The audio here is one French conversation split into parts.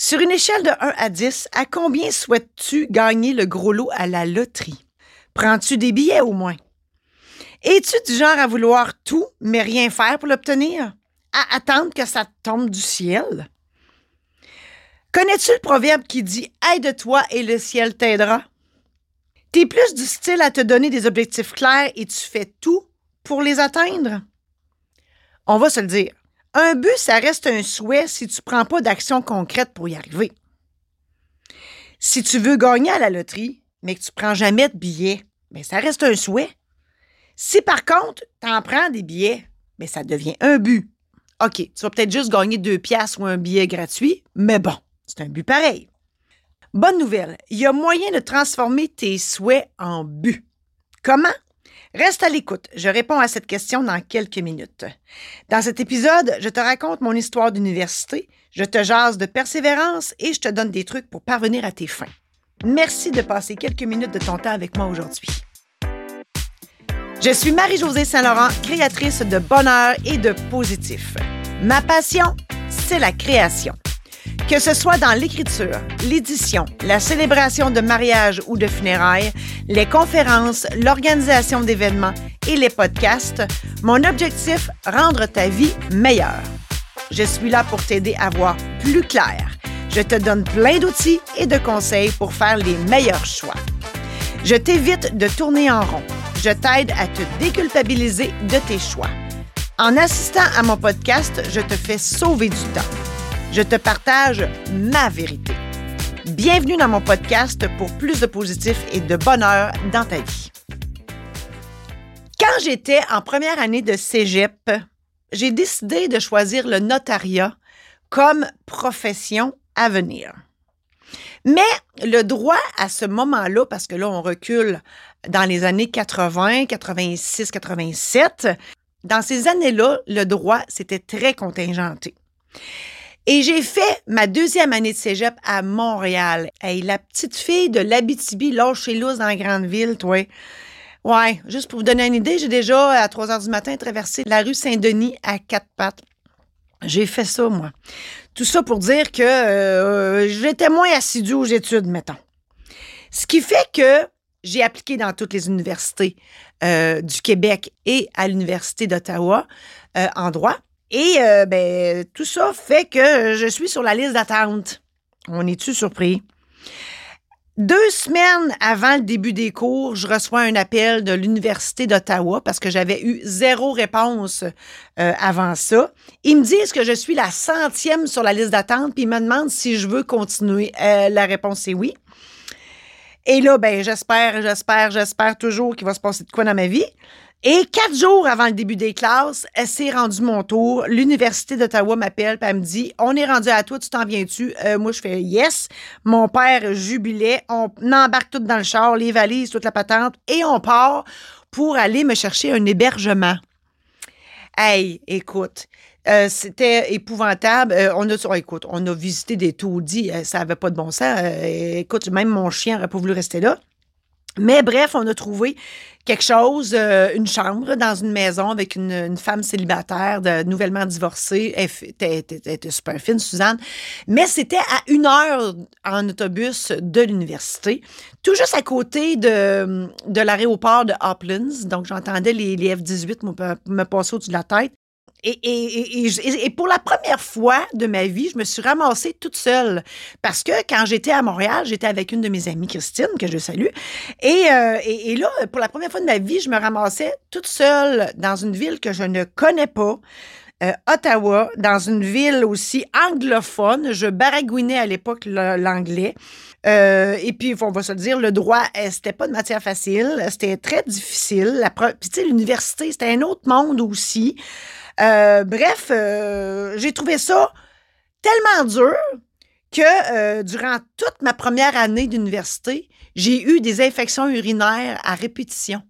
Sur une échelle de 1 à 10, à combien souhaites-tu gagner le gros lot à la loterie? Prends-tu des billets au moins? Es-tu du genre à vouloir tout, mais rien faire pour l'obtenir? À attendre que ça tombe du ciel? Connais-tu le proverbe qui dit Aide-toi et le ciel t'aidera? T'es plus du style à te donner des objectifs clairs et tu fais tout pour les atteindre? On va se le dire. Un but, ça reste un souhait si tu ne prends pas d'action concrète pour y arriver. Si tu veux gagner à la loterie, mais que tu ne prends jamais de billets, bien, ça reste un souhait. Si par contre, tu en prends des billets, bien, ça devient un but. OK, tu vas peut-être juste gagner deux piastres ou un billet gratuit, mais bon, c'est un but pareil. Bonne nouvelle, il y a moyen de transformer tes souhaits en but. Comment? Reste à l'écoute, je réponds à cette question dans quelques minutes. Dans cet épisode, je te raconte mon histoire d'université, je te jase de persévérance et je te donne des trucs pour parvenir à tes fins. Merci de passer quelques minutes de ton temps avec moi aujourd'hui. Je suis Marie-Josée Saint-Laurent, créatrice de bonheur et de positif. Ma passion, c'est la création. Que ce soit dans l'écriture, l'édition, la célébration de mariage ou de funérailles, les conférences, l'organisation d'événements et les podcasts, mon objectif, rendre ta vie meilleure. Je suis là pour t'aider à voir plus clair. Je te donne plein d'outils et de conseils pour faire les meilleurs choix. Je t'évite de tourner en rond. Je t'aide à te déculpabiliser de tes choix. En assistant à mon podcast, je te fais sauver du temps. Je te partage ma vérité. Bienvenue dans mon podcast pour plus de positif et de bonheur dans ta vie. Quand j'étais en première année de cégep, j'ai décidé de choisir le notariat comme profession à venir. Mais le droit à ce moment-là, parce que là, on recule dans les années 80, 86, 87, dans ces années-là, le droit, c'était très contingenté. Et j'ai fait ma deuxième année de cégep à Montréal. Hey, la petite fille de l'Abitibi, lâche chez Luz dans la grande ville, toi. Ouais, juste pour vous donner une idée, j'ai déjà, à 3 heures du matin, traversé la rue Saint-Denis à quatre pattes. J'ai fait ça, moi. Tout ça pour dire que euh, j'étais moins assidue aux études, mettons. Ce qui fait que j'ai appliqué dans toutes les universités euh, du Québec et à l'Université d'Ottawa euh, en droit. Et euh, ben, tout ça fait que je suis sur la liste d'attente. On est-tu surpris? Deux semaines avant le début des cours, je reçois un appel de l'Université d'Ottawa parce que j'avais eu zéro réponse euh, avant ça. Ils me disent que je suis la centième sur la liste d'attente, puis ils me demandent si je veux continuer. Euh, la réponse est oui. Et là, ben, j'espère, j'espère, j'espère toujours qu'il va se passer de quoi dans ma vie. Et quatre jours avant le début des classes, c'est rendu mon tour. L'Université d'Ottawa m'appelle et elle me dit On est rendu à toi, tu t'en viens-tu? Euh, Moi, je fais Yes. Mon père jubilait. On embarque tout dans le char, les valises, toute la patente, et on part pour aller me chercher un hébergement. Hey, écoute. Euh, c'était épouvantable. Euh, on a, oh, écoute, on a visité des taudis, ça n'avait pas de bon sens. écoute, même mon chien n'aurait pas voulu rester là. Mais bref, on a trouvé quelque chose, euh, une chambre dans une maison avec une, femme célibataire, nouvellement divorcée. Elle était super fine, Suzanne. Mais c'était à une heure en autobus de l'université, tout juste à côté de, de l'aéroport de Uplands. Donc, j'entendais les, les F-18 me, me passer au-dessus de la tête. Et, pour la première fois de ma vie, je me suis ramassée toute seule. Parce que quand j'étais à Montréal, j'étais avec une de mes amies, Christine, que je salue. Euh, et, là, pour la première fois de ma vie, je me ramassais toute seule dans une ville que je ne connais pas. Euh, Ottawa, dans une ville aussi anglophone. Je baragouinais à l'époque l'anglais. Euh, et puis, on va se dire, le droit, c'était pas de matière facile. C'était très difficile. Puis, tu sais, l'université, c'était un autre monde aussi. Euh, bref, euh, j'ai trouvé ça tellement dur que euh, durant toute ma première année d'université, j'ai eu des infections urinaires à répétition.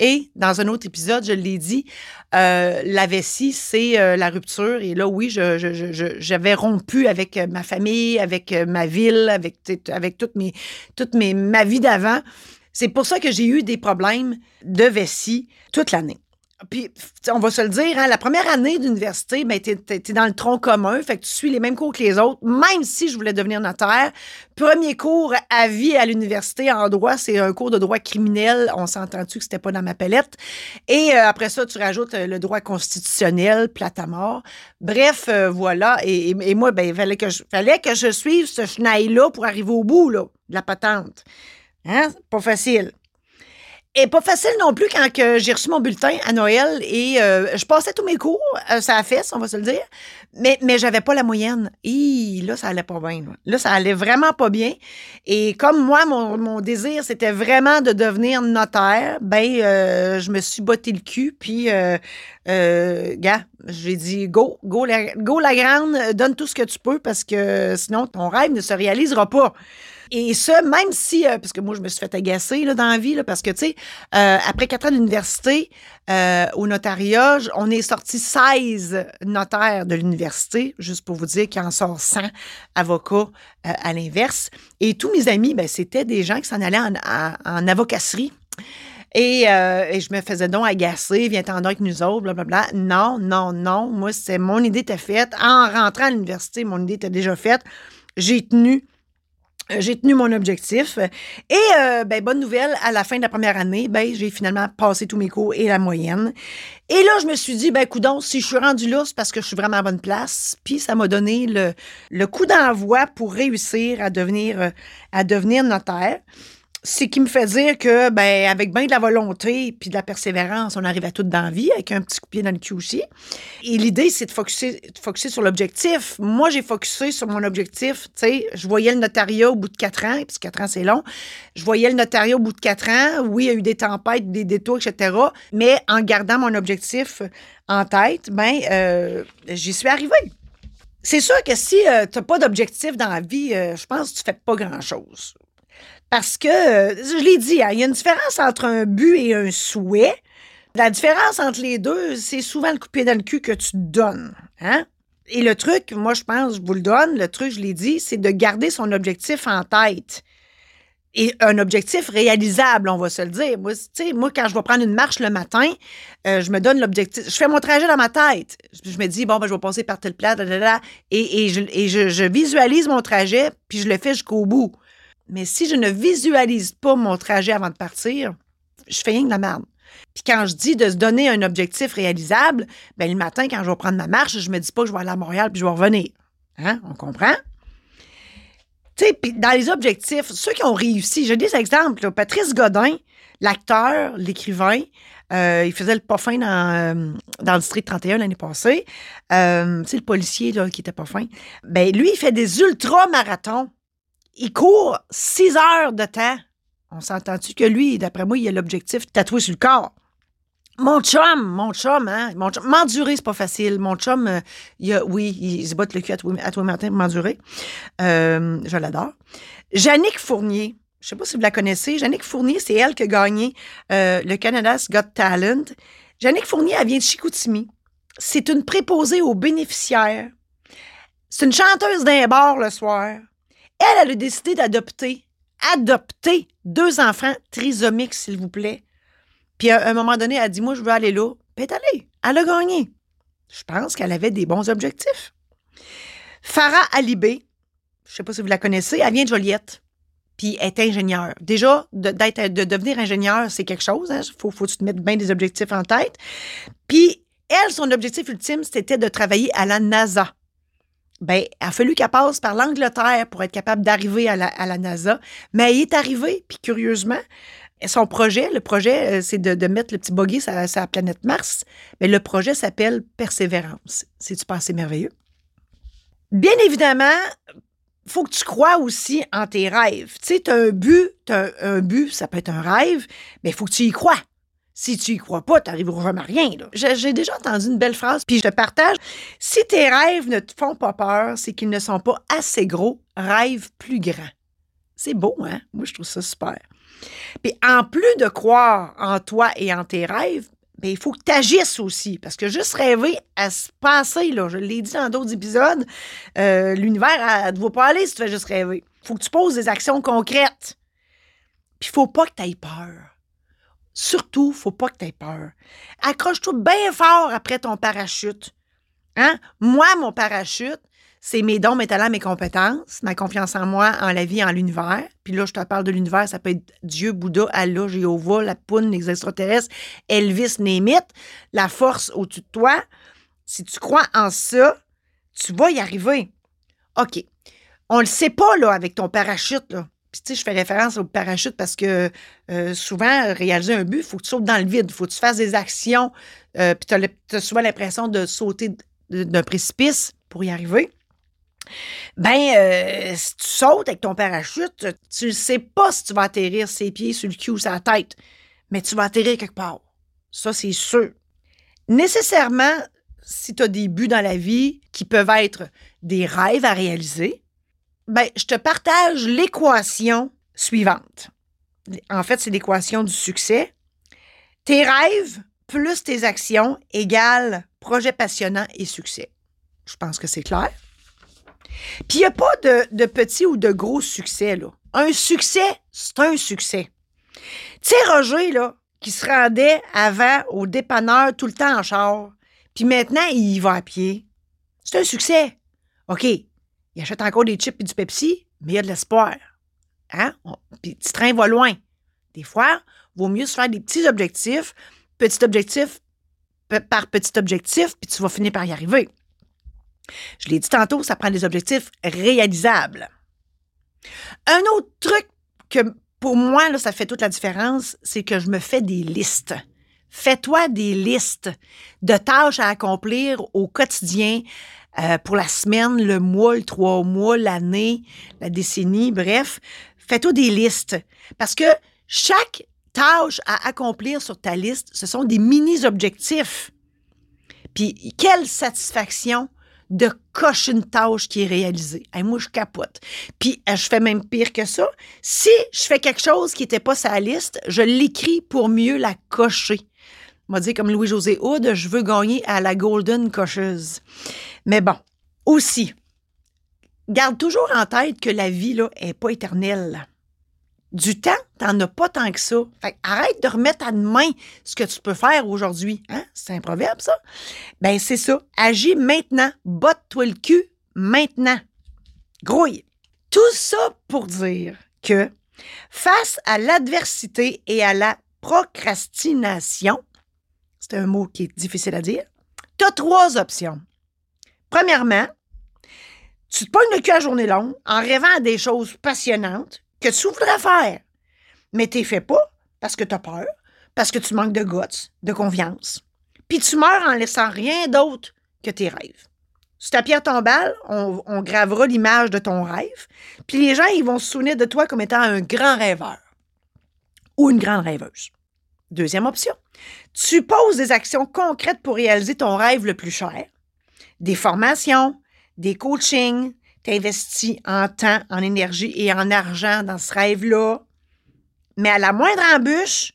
Et dans un autre épisode, je l'ai dit, la vessie, c'est la rupture. Et là, oui, j'avais rompu avec ma famille, avec ma ville, avec, avec toute, mes, toute mes, ma vie d'avant. C'est pour ça que j'ai eu des problèmes de vessie toute l'année. Puis on va se le dire, hein, la première année d'université, ben, tu es, dans le tronc commun, fait que tu suis les mêmes cours que les autres, même si je voulais devenir notaire. Premier cours à vie à l'université en droit, c'est un cours de droit criminel. On s'entend-tu que c'était pas dans ma palette? Et euh, après ça, tu rajoutes euh, le droit constitutionnel, plate à mort. Bref, euh, voilà. Et, moi, ben, il fallait que, je, fallait que je suive ce chenille-là pour arriver au bout de la patente. Hein? Pas facile. Et pas facile non plus quand j'ai reçu mon bulletin à Noël et euh, je passais tous mes cours, euh, ça a fait, on va se le dire, mais, mais j'avais pas la moyenne. Et là, ça allait pas bien. Là. ça allait vraiment pas bien. Et comme moi, mon, désir, c'était vraiment de devenir notaire, ben, euh, je me suis botté le cul, puis, gars, j'ai dit, go, go la, go la grande, donne tout ce que tu peux parce que sinon, ton rêve ne se réalisera pas. Et ça, même si, euh, parce que moi, je me suis fait agacer dans la vie, parce que, tu sais, euh, après quatre ans d'université, euh, au notariat, on est sorti 16 notaires de l'université, juste pour vous dire qu'il en sort 100 avocats à l'inverse. Et tous mes amis, ben, c'était des gens qui s'en allaient en, avocasserie. Et, je me faisais donc agacer, viens t'en avec nous autres, blablabla. Non, non, non. Moi, c'est mon idée était faite. En rentrant à l'université, mon idée était déjà faite. J'ai tenu j'ai tenu mon objectif. Et euh, ben, bonne nouvelle, à la fin de la première année, ben, j'ai finalement passé tous mes cours et la moyenne. Et là, je me suis dit, ben, coudon, si je suis rendu là, c'est parce que je suis vraiment à bonne place. Puis ça m'a donné le, le coup d'envoi pour réussir à devenir, euh, à devenir notaire c'est qui me fait dire que, ben, avec bien de la volonté puis de la persévérance, on arrive à tout dans la vie, avec un petit coup de pied dans le cul aussi. Et l'idée, c'est de focuser, de sur l'objectif. Moi, j'ai focusé sur mon objectif. Tu sais, je voyais le notariat au bout de quatre ans, puis quatre ans, c'est long. Je voyais le notariat au bout de quatre ans. Oui, il y a eu des tempêtes, des détours, etc. Mais en gardant mon objectif en tête, ben, euh, j'y suis arrivée. C'est sûr que si euh, tu n'as pas d'objectif dans la vie, euh, je pense que tu fais pas grand-chose. Parce que, je l'ai dit, hein, il y a une différence entre un but et un souhait. La différence entre les deux, c'est souvent le coup de pied dans le cul que tu donnes. Hein? Et le truc, moi, je pense, je vous le donne, le truc, je l'ai dit, c'est de garder son objectif en tête. Et un objectif réalisable, on va se le dire. Moi, moi quand je vais prendre une marche le matin, euh, je me donne l'objectif. Je fais mon trajet dans ma tête. Je, me dis, bon, ben, je vais passer par telle place, et je, visualise mon trajet, puis je le fais jusqu'au bout. Mais si je ne visualise pas mon trajet avant de partir, je fais rien de la merde. Puis quand je dis de se donner un objectif réalisable, ben le matin, quand je vais prendre ma marche, je me dis pas que je vais aller à Montréal puis je vais revenir. Hein? On comprend? Tu sais, dans les objectifs, ceux qui ont réussi, j'ai des exemples. Patrice Godin, l'acteur, l'écrivain, euh, il faisait le pas fin dans, euh, dans le district 31 l'année passée. Euh, le policier qui était pas fin. Ben, lui, il fait des ultra-marathons il court six heures de temps. On s'entend-tu que lui, d'après moi, il a l'objectif tatoué sur le corps? Mon chum, mon chum, hein, mon chum, m'endurer, c'est pas facile. Mon chum, euh, il a, oui, il se botte le cul à toi, à toi matin pour m'endurer. Euh, je l'adore. Jannick Fournier, je sais pas si vous la connaissez. Jannick Fournier, c'est elle qui a gagné euh, le Canada's Got Talent. Jannick Fournier, elle vient de Chicoutimi. C'est une préposée aux bénéficiaires. C'est une chanteuse d'un bar le soir. Elle, elle a décidé d'adopter, adopter deux enfants trisomiques, s'il vous plaît. Puis à un moment donné, elle a dit Moi, je veux aller là. Puis elle. Elle a gagné. Je pense qu'elle avait des bons objectifs. Farah Alibé, je ne sais pas si vous la connaissez, elle vient de Joliette. Puis elle est ingénieure. Déjà, de, de devenir ingénieur, c'est quelque chose. Il hein. faut, faut que tu te mettes bien des objectifs en tête. Puis elle, son objectif ultime, c'était de travailler à la NASA ben, il a fallu qu'elle passe par l'Angleterre pour être capable d'arriver à la, NASA. Mais elle est arrivée, puis curieusement, son projet, le projet, euh, c'est de, mettre le petit buggy sur, la planète Mars. Mais le projet s'appelle Persévérance. C'est-tu pas assez merveilleux? Bien évidemment, faut que tu crois aussi en tes rêves. Tu sais, tu as un but, as un, but, ça peut être un rêve, mais il faut que tu y crois. Si tu y crois pas, tu n'arriveras jamais à rien. J'ai déjà entendu une belle phrase, puis je te partage. Si tes rêves ne te font pas peur, c'est qu'ils ne sont pas assez gros. Rêve plus grand. C'est beau, hein? Moi, je trouve ça super. Puis en plus de croire en toi et en tes rêves, ben, il faut que tu agisses aussi. Parce que juste rêver à se passer, je l'ai dit dans d'autres épisodes, euh, l'univers ne va pas aller si tu fais juste rêver. Il faut que tu poses des actions concrètes. Puis il faut pas que tu aies peur surtout, faut pas que tu aies peur. Accroche-toi bien fort après ton parachute. Hein? Moi, mon parachute, c'est mes dons, mes talents, mes compétences, ma confiance en moi, en la vie, en l'univers. Puis là, je te parle de l'univers, ça peut être Dieu, Bouddha, Allah, Jéhovah, la poune, les extraterrestres, Elvis, Némite, la force au-dessus de toi. Si tu crois en ça, tu vas y arriver. OK. On le sait pas, là, avec ton parachute, là. Puis, tu sais, je fais référence au parachute parce que euh, souvent, réaliser un but, il faut que tu sautes dans le vide, il faut que tu fasses des actions. Euh, puis, tu as, souvent l'impression de sauter d'un précipice pour y arriver ben, euh, si tu sautes avec ton parachute, tu ne sais pas si tu vas atterrir ses pieds sur le cul ou sa tête, mais tu vas atterrir quelque part. Ça, c'est sûr. Nécessairement, si tu as des buts dans la vie qui peuvent être des rêves à réaliser, ben, je te partage l'équation suivante. En fait, c'est l'équation du succès. Tes rêves plus tes actions égale projet passionnant et succès. Je pense que c'est clair. Puis il n'y a pas de, de petit ou de gros succès, là. Un succès, c'est un succès. Tu sais, Roger, là, qui se rendait avant au dépanneur tout le temps en char, puis maintenant, il y va à pied. C'est un succès. OK, il achète encore des chips et du Pepsi, mais il y a de l'espoir. Hein? Puis petit train va loin. Des fois, il vaut mieux se faire des petits objectifs, petit objectif par petit objectif, puis tu vas finir par y arriver. Je l'ai dit tantôt, ça prend des objectifs réalisables. Un autre truc que pour moi, là, ça fait toute la différence, c'est que je me fais des listes. Fais-toi des listes de tâches à accomplir au quotidien euh, pour la semaine, le mois, le trois mois, l'année, la décennie, bref. Fais-toi des listes. Parce que chaque tâche à accomplir sur ta liste, ce sont des mini-objectifs. Puis quelle satisfaction de cocher une tâche qui est réalisée. Et moi, je capote. Puis, euh, je fais même pire que ça. Si je fais quelque chose qui n'était pas sa liste, je l'écris pour mieux la cocher. Va dire comme Louis-José Houd, je veux gagner à la Golden Cocheuse. Mais bon, aussi, garde toujours en tête que la vie, là, n'est pas éternelle du temps, t'en as pas tant que ça. Fait arrête de remettre à demain ce que tu peux faire aujourd'hui. Hein? C'est un proverbe, ça? Ben, c'est ça. Agis maintenant. Botte-toi le cul maintenant. Grouille. Tout ça pour dire que face à l'adversité et à la procrastination, c'est un mot qui est difficile à dire, tu as trois options. Premièrement, tu te pognes le cul à journée longue en rêvant à des choses passionnantes que tu voudrais faire, mais tu fais pas parce que tu as peur, parce que tu manques de guts, de confiance. Puis tu meurs en laissant rien d'autre que tes rêves. Sur ta pierre tombale, on, on gravera l'image de ton rêve, puis les gens vont se souvenir de toi comme étant un grand rêveur ou une grande rêveuse. Deuxième option, tu poses des actions concrètes pour réaliser ton rêve le plus cher. Des formations, des coachings, t'investis en temps, en énergie et en argent dans ce rêve-là. Mais à la moindre embûche,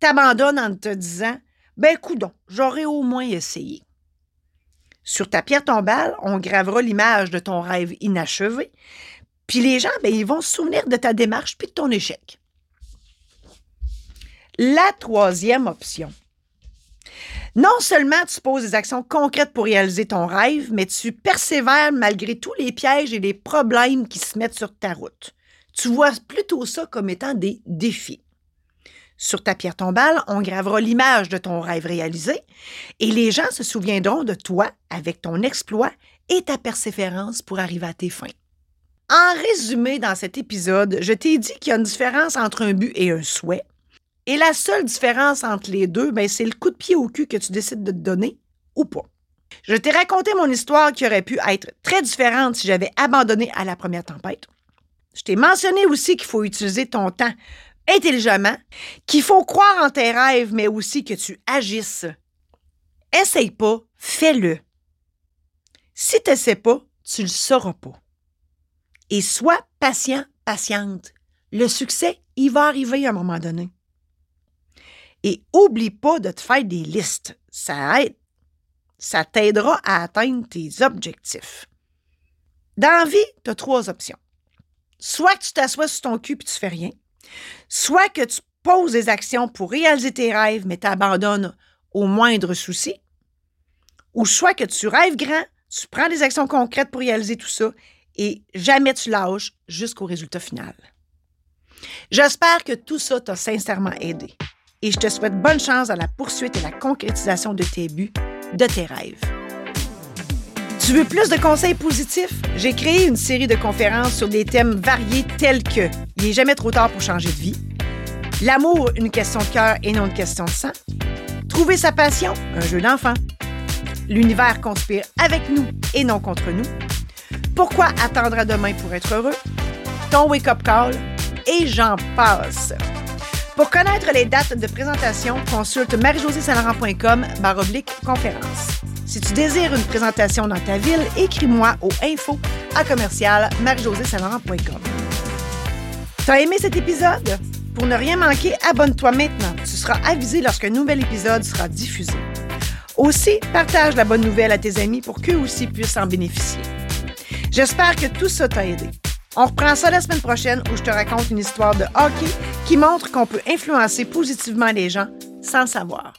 t'abandonnes en te disant Ben, coudon, j'aurais au moins essayé. Sur ta pierre tombale, on gravera l'image de ton rêve inachevé. Puis les gens, ben, ils vont se souvenir de ta démarche puis de ton échec. La troisième option, non seulement tu poses des actions concrètes pour réaliser ton rêve, mais tu persévères malgré tous les pièges et les problèmes qui se mettent sur ta route. Tu vois plutôt ça comme étant des défis. Sur ta pierre tombale, on gravera l'image de ton rêve réalisé et les gens se souviendront de toi avec ton exploit et ta persévérance pour arriver à tes fins. En résumé, dans cet épisode, je t'ai dit qu'il y a une différence entre un but et un souhait, et la seule différence entre les deux, ben, c'est le coup de pied au cul que tu décides de te donner ou pas. Je t'ai raconté mon histoire qui aurait pu être très différente si j'avais abandonné à la première tempête. Je t'ai mentionné aussi qu'il faut utiliser ton temps intelligemment, qu'il faut croire en tes rêves, mais aussi que tu agisses. Essaye pas, fais-le. Si tu n'essaies pas, tu le sauras pas. Et sois patient, patiente. Le succès, il va arriver à un moment donné. Et oublie pas de te faire des listes. Ça aide. Ça t'aidera à atteindre tes objectifs. Dans la vie, tu as trois options. Soit que tu t'assois sur ton cul et tu fais rien, soit que tu poses des actions pour réaliser tes rêves, mais t'abandonnes au moindre souci. Ou soit que tu rêves grand, tu prends des actions concrètes pour réaliser tout ça et jamais tu lâches jusqu'au résultat final. J'espère que tout ça t'a sincèrement aidé et je te souhaite bonne chance dans la poursuite et la concrétisation de tes buts, de tes rêves. Tu veux plus de conseils positifs? J'ai créé une série de conférences sur des thèmes variés tels que Il n'est jamais trop tard pour changer de vie, L'amour, une question de cœur et non une question de sang, Trouver sa passion, un jeu d'enfant, L'univers conspire avec nous et non contre nous, Pourquoi attendre à demain pour être heureux, Ton wake-up call, et j'en passe. Pour connaître les dates de présentation, consulte marie-josée-saint-laurent.com baroblique conférence. Si tu désires une présentation dans ta ville, écris-moi au info à commercial marie-josée-saint-laurent.com. T'as aimé cet épisode? Pour ne rien manquer, abonne-toi maintenant. Tu seras avisé lorsqu'un nouvel épisode sera diffusé. Aussi, partage la bonne nouvelle à tes amis pour qu'eux aussi puissent en bénéficier. J'espère que tout ça t'a aidé. On reprend ça la semaine prochaine où je te raconte une histoire de hockey qui montre qu'on peut influencer positivement les gens sans le savoir.